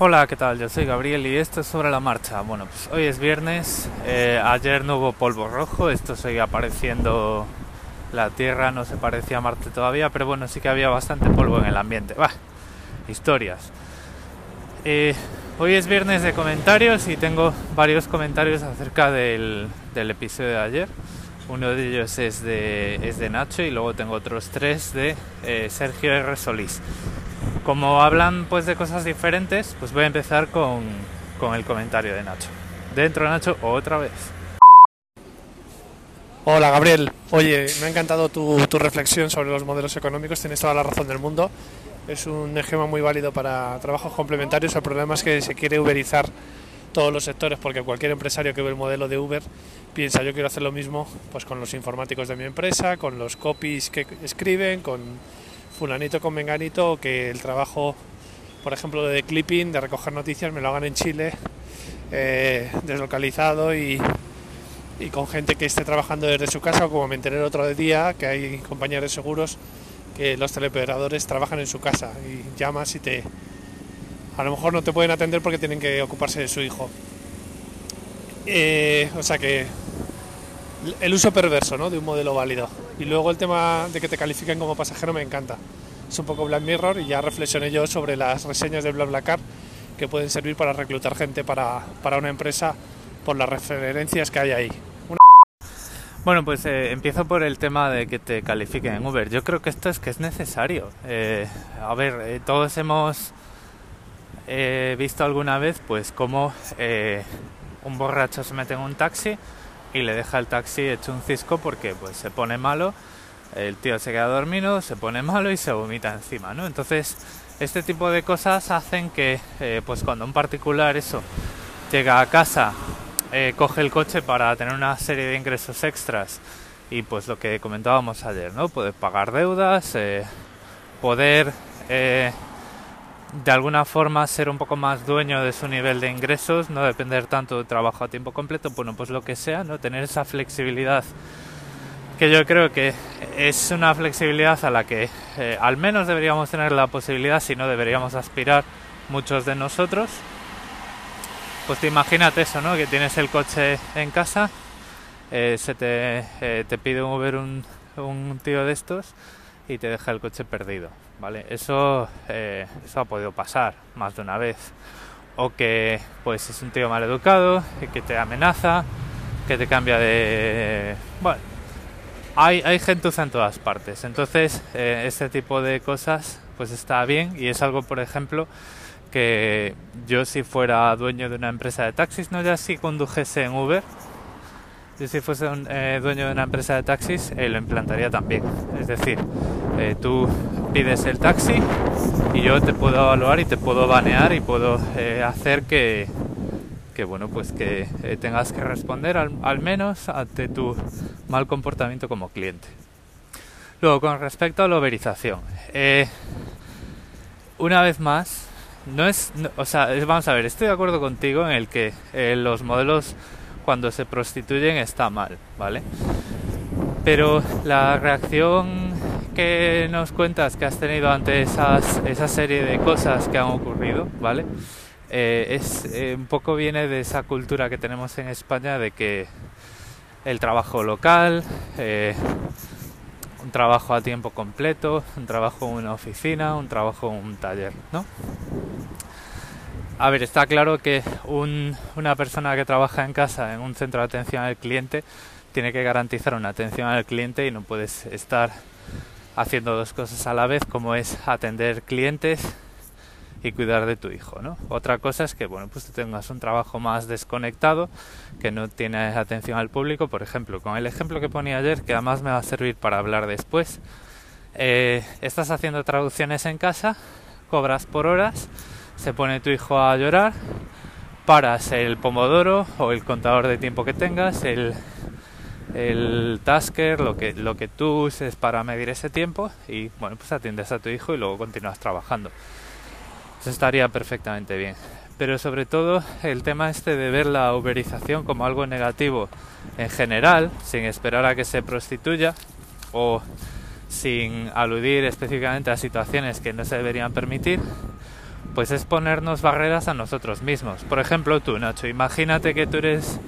Hola, ¿qué tal? Yo soy Gabriel y esto es sobre la marcha. Bueno, pues hoy es viernes, eh, ayer no hubo polvo rojo, esto sigue apareciendo la Tierra, no se parecía a Marte todavía, pero bueno, sí que había bastante polvo en el ambiente. Bah, historias. Eh, hoy es viernes de comentarios y tengo varios comentarios acerca del, del episodio de ayer. Uno de ellos es de, es de Nacho y luego tengo otros tres de eh, Sergio R. Solís. Como hablan pues de cosas diferentes, pues voy a empezar con, con el comentario de Nacho. Dentro Nacho, otra vez. Hola Gabriel, oye, me ha encantado tu, tu, reflexión sobre los modelos económicos, tienes toda la razón del mundo. Es un esquema muy válido para trabajos complementarios. El problema es que se quiere uberizar todos los sectores porque cualquier empresario que ve el modelo de Uber piensa yo quiero hacer lo mismo pues con los informáticos de mi empresa, con los copies que escriben, con fulanito con menganito, que el trabajo, por ejemplo, de clipping, de recoger noticias, me lo hagan en Chile, eh, deslocalizado y, con gente que esté trabajando desde su casa, o como me enteré el otro día, que hay compañías de seguros que los teleoperadores trabajan en su casa y llamas y te... A lo mejor no te pueden atender porque tienen que ocuparse de su hijo. Eh, o sea que el uso perverso ¿no? de un modelo válido. Y luego el tema de que te califiquen como pasajero me encanta. Es un poco Black Mirror y ya reflexioné yo sobre las reseñas de BlaBlaCar que pueden servir para reclutar gente para, para una empresa por las referencias que hay ahí. Bueno, pues eh, empiezo por el tema de que te califiquen en Uber. Yo creo que esto es que es necesario. Eh, a ver, eh, todos hemos visto alguna vez pues cómo un borracho se mete en un taxi y le deja el taxi hecho un cisco porque pues se pone malo, el tío se queda dormido, se pone malo y se vomita encima, ¿no? Entonces, este tipo de cosas hacen que eh, pues cuando un particular eso llega a casa, eh, coge el coche para tener una serie de ingresos extras y pues lo que comentábamos ayer, ¿no? Poder pagar deudas, eh, poder de alguna forma ser un poco más dueño de su nivel de ingresos, no depender tanto de trabajo a tiempo completo, bueno, pues lo que sea, ¿no? Tener esa flexibilidad que yo creo que es una flexibilidad a la que eh, al menos deberíamos tener la posibilidad, si no deberíamos aspirar muchos de nosotros. Pues te imagínate eso, ¿no? Que tienes el coche en casa, eh, se te, eh, te pide Uber un, un tío de estos y te deja el coche perdido, ¿vale? Eso, eh, eso ha podido pasar más de una vez. O que pues es un tío mal educado, que te amenaza, que te cambia de... Bueno, hay, hay gentuza en todas partes. Entonces, eh, este tipo de cosas pues está bien y es algo, por ejemplo, que yo si fuera dueño de una empresa de taxis, no ya si condujese en Uber, yo si fuese un eh, dueño de una empresa de taxis, eh, lo implantaría también. Es decir, eh, tú pides el taxi y yo te puedo evaluar y te puedo banear y puedo eh, hacer que, que, bueno, pues que eh, tengas que responder al, al, menos ante tu mal comportamiento como cliente. Luego, con respecto a la uberización, eh, una vez más, no es, o sea, vamos a ver, estoy de acuerdo contigo en el que los modelos cuando se prostituyen está mal, ¿vale? Pero la reacción que nos cuentas que has tenido ante esas, esa serie de cosas que han ocurrido, ¿vale? Eh, es eh, un poco viene de esa cultura que tenemos en España de que el trabajo local, eh, un trabajo a tiempo completo, un trabajo en una oficina, un trabajo en un taller, ¿no? A ver, está claro que un, una persona que trabaja en casa en un centro de atención al cliente tiene que garantizar una atención al cliente y no puedes estar haciendo dos cosas a la vez como es atender clientes y cuidar de tu hijo, ¿no? Otra cosa es que, bueno, pues tengas un trabajo más desconectado, que no tienes atención al público, por ejemplo, con el ejemplo que ponía ayer, que además me va a servir para hablar después, eh, estás haciendo traducciones en casa, cobras por horas, se pone tu hijo a llorar, paras el pomodoro o el contador de tiempo que tengas, el, el tasker, lo que, lo que tú uses para medir ese tiempo y bueno, pues atiendes a tu hijo y luego continúas trabajando. Eso estaría perfectamente bien. Pero sobre todo el tema este de ver la uberización como algo negativo en general, sin esperar a que se prostituya o sin aludir específicamente a situaciones que no se deberían permitir, pues es ponernos barreras a nosotros mismos. Por ejemplo, tú, Nacho, imagínate que tú eres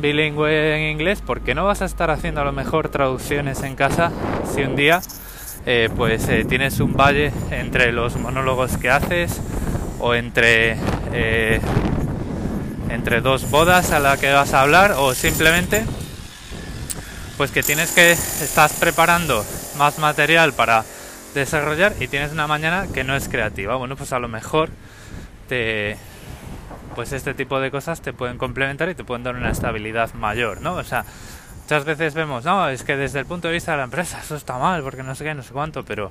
bilingüe en inglés, ¿por qué no vas a estar haciendo a lo mejor traducciones en casa si un día eh, pues eh, tienes un valle entre los monólogos que haces o entre eh, entre dos bodas a la que vas a hablar o simplemente pues que tienes que estás preparando más material para desarrollar y tienes una mañana que no es creativa bueno pues a lo mejor te pues este tipo de cosas te pueden complementar y te pueden dar una estabilidad mayor no o sea muchas veces vemos no es que desde el punto de vista de la empresa eso está mal porque no sé qué no sé cuánto pero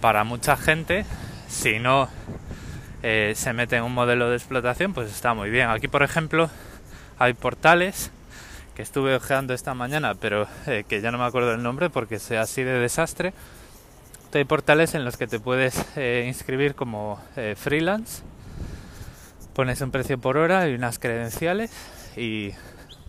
para mucha gente si no eh, se mete en un modelo de explotación, pues está muy bien. Aquí, por ejemplo, hay portales que estuve ojeando esta mañana, pero eh, que ya no me acuerdo el nombre porque sea así de desastre. Hay portales en los que te puedes eh, inscribir como freelance, pones un precio por hora y unas credenciales y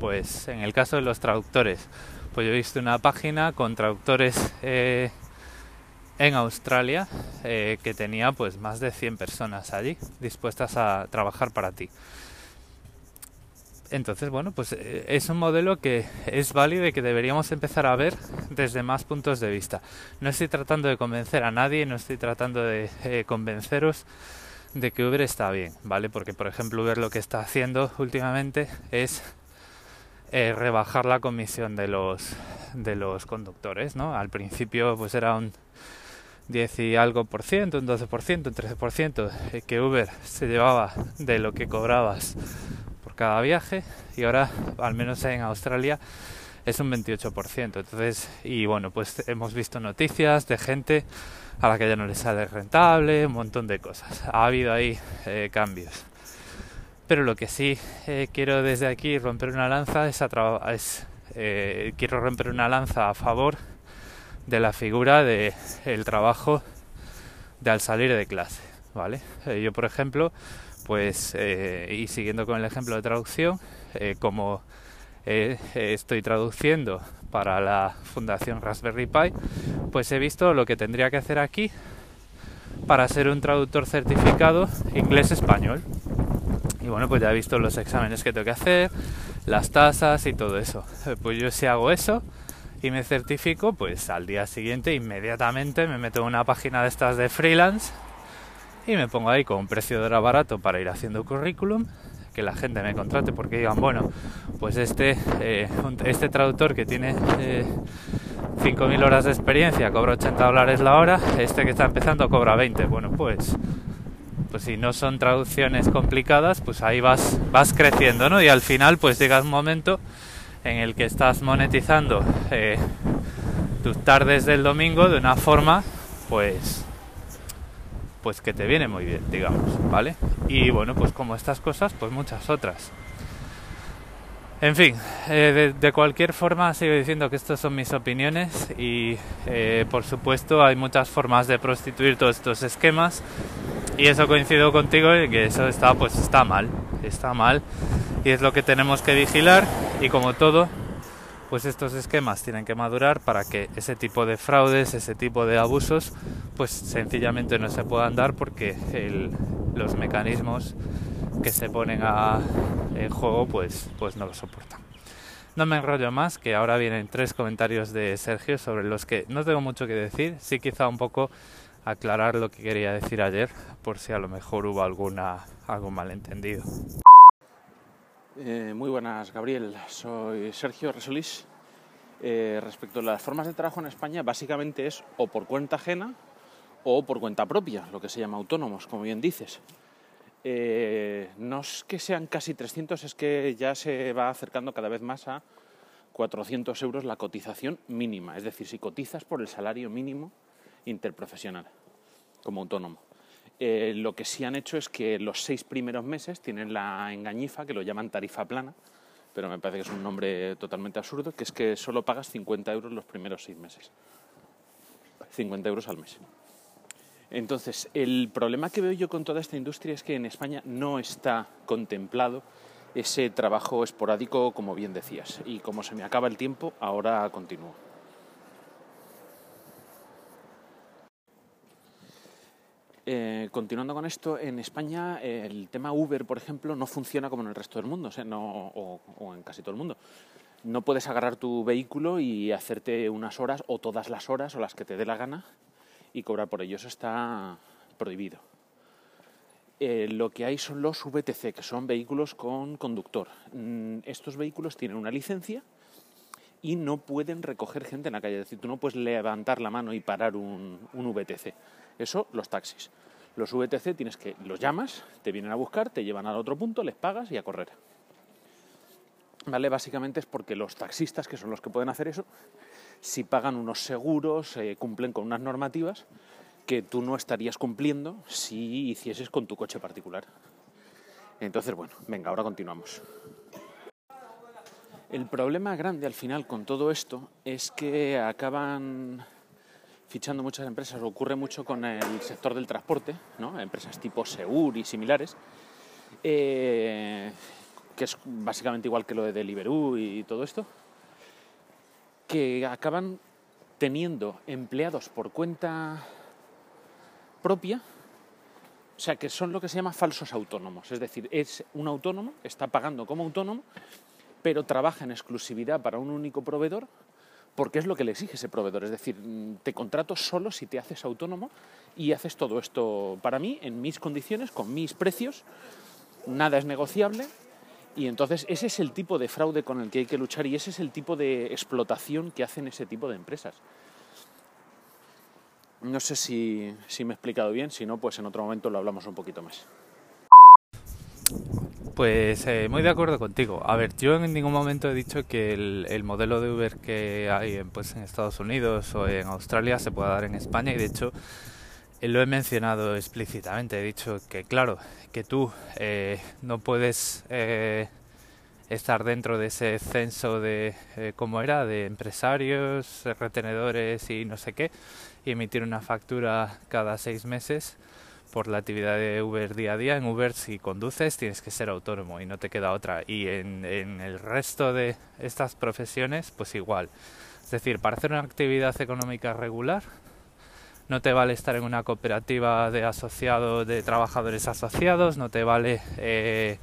pues en el caso de los traductores, pues yo he visto una página con traductores en Australia eh, que tenía pues más de 100 personas allí dispuestas a trabajar para ti. Entonces, bueno, pues eh, es un modelo que es válido y que deberíamos empezar a ver desde más puntos de vista. No estoy tratando de convencer a nadie, no estoy tratando de eh, convenceros de que Uber está bien, ¿vale? Porque, por ejemplo, Uber lo que está haciendo últimamente es rebajar la comisión de los, de los conductores, ¿no? Al principio, pues era un 10 y algo por ciento, un 12 por ciento, un 13 por ciento eh, que Uber se llevaba de lo que cobrabas por cada viaje y ahora, al menos en Australia, es un 28%. Entonces, y bueno, pues hemos visto noticias de gente a la que ya no les sale rentable, un montón de cosas. Ha habido ahí eh, cambios. Pero lo que sí eh, quiero desde aquí romper una lanza es, es quiero romper una lanza a favor de la figura de el trabajo de al salir de clase, ¿vale? Eh, yo, por ejemplo, pues, eh, y siguiendo con el ejemplo de traducción, eh, como estoy traduciendo para la Fundación Raspberry Pi, pues he visto lo que tendría que hacer aquí para ser un traductor certificado inglés-español. Y bueno, pues ya he visto los exámenes que tengo que hacer, las tasas y todo eso. Pues yo si hago eso, y me certifico, pues al día siguiente inmediatamente me meto en una página de estas de freelance y me pongo ahí con un precio de hora barato para ir haciendo currículum, que la gente me contrate porque digan, bueno, pues este, eh, este traductor que tiene eh, 5.000 horas de experiencia cobra 80 dólares la hora, este que está empezando cobra 20. Bueno, pues pues si no son traducciones complicadas, pues ahí vas, vas creciendo, ¿no? Y al final pues llega un momento en el que estás monetizando eh, tus tardes del domingo de una forma pues pues que te viene muy bien digamos vale y bueno pues como estas cosas pues muchas otras. En fin, eh, de, cualquier forma sigo diciendo que estas son mis opiniones y eh, por supuesto hay muchas formas de prostituir todos estos esquemas y eso coincido contigo en que eso está pues está mal, está mal y es lo que tenemos que vigilar y como todo pues estos esquemas tienen que madurar para que ese tipo de fraudes, ese tipo de abusos pues sencillamente no se puedan dar porque los mecanismos que se ponen a, en juego pues, pues no lo soportan. No me enrollo más, que ahora vienen tres comentarios de Sergio sobre los que no tengo mucho que decir, sí quizá un poco aclarar lo que quería decir ayer, por si a lo mejor hubo alguna, algún malentendido. Eh, muy buenas, Gabriel. Soy Sergio Resolís. Eh, respecto a las formas de trabajo en España, básicamente es o por cuenta ajena o por cuenta propia, lo que se llama autónomos, como bien dices. Eh, no es que sean casi 300, es que ya se va acercando cada vez más a 400 euros la cotización mínima, es decir, si cotizas por el salario mínimo interprofesional como autónomo. Eh, lo que sí han hecho es que los seis primeros meses tienen la engañifa, que lo llaman tarifa plana, pero me parece que es un nombre totalmente absurdo, que es que solo pagas 50 euros los primeros seis meses. 50 euros al mes. Entonces, el problema que veo yo con toda esta industria es que en España no está contemplado ese trabajo esporádico, como bien decías. Y como se me acaba el tiempo, ahora continúo. Eh, continuando con esto, en España el tema Uber, por ejemplo, no funciona como en el resto del mundo, o en casi todo el mundo. No puedes agarrar tu vehículo y hacerte unas horas o todas las horas o las que te dé la gana y cobrar por ello. Eso está prohibido. Eh, lo que hay son los VTC, que son vehículos con conductor. Mm, estos vehículos tienen una licencia y no pueden recoger gente en la calle. Es decir, tú no puedes levantar la mano y parar un, un VTC. Eso, los taxis. Los VTC tienes que los llamas, te vienen a buscar, te llevan al otro punto, les pagas y a correr. ¿Vale? Básicamente es porque los taxistas, que son los que pueden hacer eso, si pagan unos seguros, eh, cumplen con unas normativas que tú no estarías cumpliendo si hicieses con tu coche particular. Entonces, bueno, venga, ahora continuamos. El problema grande al final con todo esto es que acaban fichando muchas empresas, ocurre mucho con el sector del transporte, ¿no? empresas tipo Seur y similares, eh, que es básicamente igual que lo de Deliveroo y todo esto, que acaban teniendo empleados por cuenta propia, o sea, que son lo que se llama falsos autónomos. Es decir, es un autónomo, está pagando como autónomo, pero trabaja en exclusividad para un único proveedor porque es lo que le exige ese proveedor. Es decir, te contrato solo si te haces autónomo y haces todo esto para mí, en mis condiciones, con mis precios, nada es negociable. Y entonces ese es el tipo de fraude con el que hay que luchar y ese es el tipo de explotación que hacen ese tipo de empresas. No sé si, si me he explicado bien, si no, pues en otro momento lo hablamos un poquito más. Pues eh, muy de acuerdo contigo. A ver, yo en ningún momento he dicho que el, el, modelo de Uber que hay en, pues, en Estados Unidos o en Australia se pueda dar en España y de hecho eh, lo he mencionado explícitamente. He dicho que claro, que tú eh, no puedes eh, estar dentro de ese censo de, eh, ¿cómo era?, de empresarios, retenedores y no sé qué, y emitir una factura cada seis meses por la actividad de Uber día a día. En Uber si conduces tienes que ser autónomo y no te queda otra. Y en, en, el resto de estas profesiones pues igual. Es decir, para hacer una actividad económica regular no te vale estar en una cooperativa de asociados, de trabajadores asociados, no te vale eh,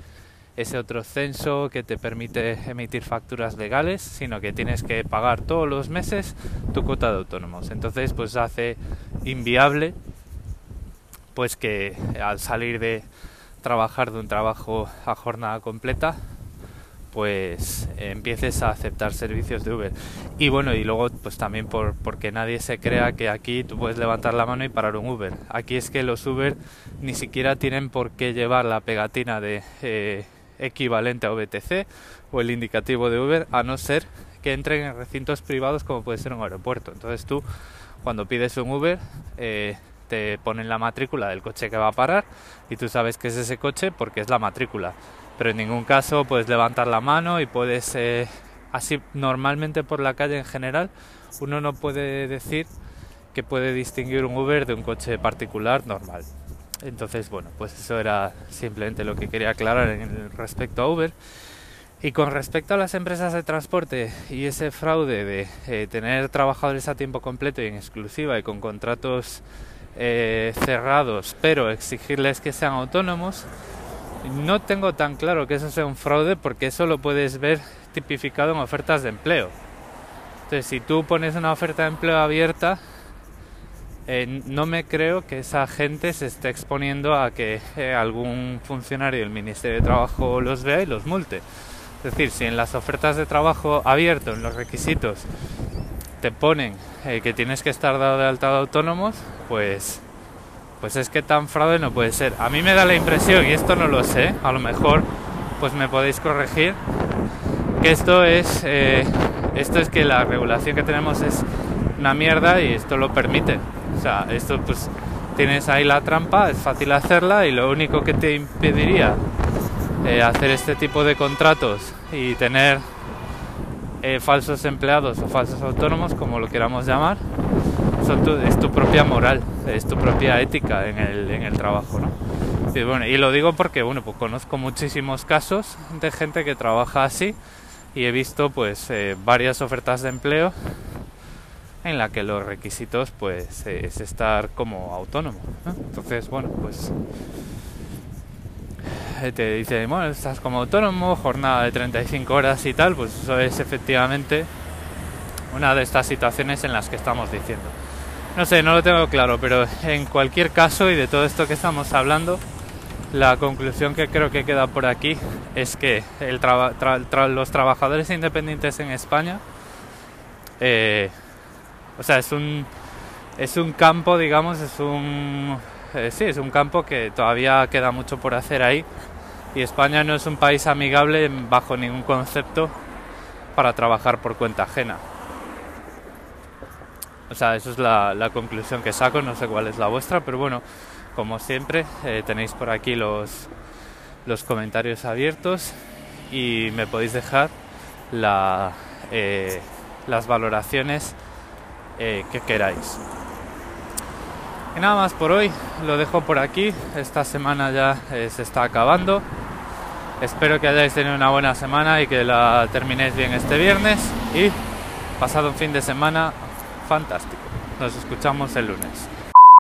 ese otro censo que te permite emitir facturas legales, sino que tienes que pagar todos los meses tu cuota de autónomos. Entonces pues hace inviable pues que al salir de trabajar de un trabajo a jornada completa pues empieces a aceptar servicios de Uber. Y bueno y luego pues también por porque nadie se crea que aquí tú puedes levantar la mano y parar un Uber. Aquí es que los Uber ni siquiera tienen por qué llevar la pegatina de eh, equivalente a VTC o el indicativo de Uber a no ser que entren en recintos privados como puede ser un aeropuerto. Entonces tú cuando pides un Uber eh, te ponen la matrícula del coche que va a parar y tú sabes que es ese coche porque es la matrícula. Pero en ningún caso puedes levantar la mano y puedes, eh, así normalmente por la calle en general, uno no puede decir que puede distinguir un Uber de un coche particular normal. Entonces, bueno, pues eso era simplemente lo que quería aclarar en respecto a Uber. Y con respecto a las empresas de transporte y ese fraude de eh, tener trabajadores a tiempo completo y en exclusiva y con contratos eh, cerrados, pero exigirles que sean autónomos, no tengo tan claro que eso sea un fraude porque eso lo puedes ver tipificado en ofertas de empleo. Entonces, si tú pones una oferta de empleo abierta, eh, no me creo que esa gente se esté exponiendo a que eh, algún funcionario del Ministerio de Trabajo los vea y los multe. Es decir, si en las ofertas de trabajo abierto, en los requisitos, te ponen eh, que tienes que estar dado de alta de autónomos, pues, pues es que tan fraude no puede ser. A mí me da la impresión, y esto no lo sé, a lo mejor pues me podéis corregir, que esto es, eh, esto es que la regulación que tenemos es una mierda y esto lo permite. O sea, esto pues tienes ahí la trampa, es fácil hacerla y lo único que te impediría eh, hacer este tipo de contratos y tener eh, falsos empleados o falsos autónomos, como lo queramos llamar, son tu, es tu propia moral, es tu propia ética en el, en el trabajo. ¿no? Y, bueno, y lo digo porque bueno, pues conozco muchísimos casos de gente que trabaja así y he visto pues eh, varias ofertas de empleo en la que los requisitos pues es estar como autónomo. Entonces, bueno, pues eh, te dice, bueno, estás como autónomo, jornada de 35 horas y tal, pues eso es efectivamente una de estas situaciones en las que estamos diciendo. No sé, no lo tengo claro, pero en cualquier caso y de todo esto que estamos hablando, la conclusión que creo que queda por aquí es que el los trabajadores independientes en España, eh, o sea, es un, es un campo, digamos, es un, eh, sí, es un campo que todavía queda mucho por hacer ahí y España no es un país amigable bajo ningún concepto para trabajar por cuenta ajena. O sea, eso es la, conclusión que saco, no sé cuál es la vuestra, pero bueno, como siempre, eh, tenéis por aquí los, los comentarios abiertos y me podéis dejar eh, las valoraciones que queráis. Y nada más por hoy, lo dejo por aquí, esta semana ya se está acabando. Espero que hayáis tenido una buena semana y que la terminéis bien este viernes y pasado un fin de semana fantástico. Nos escuchamos el lunes.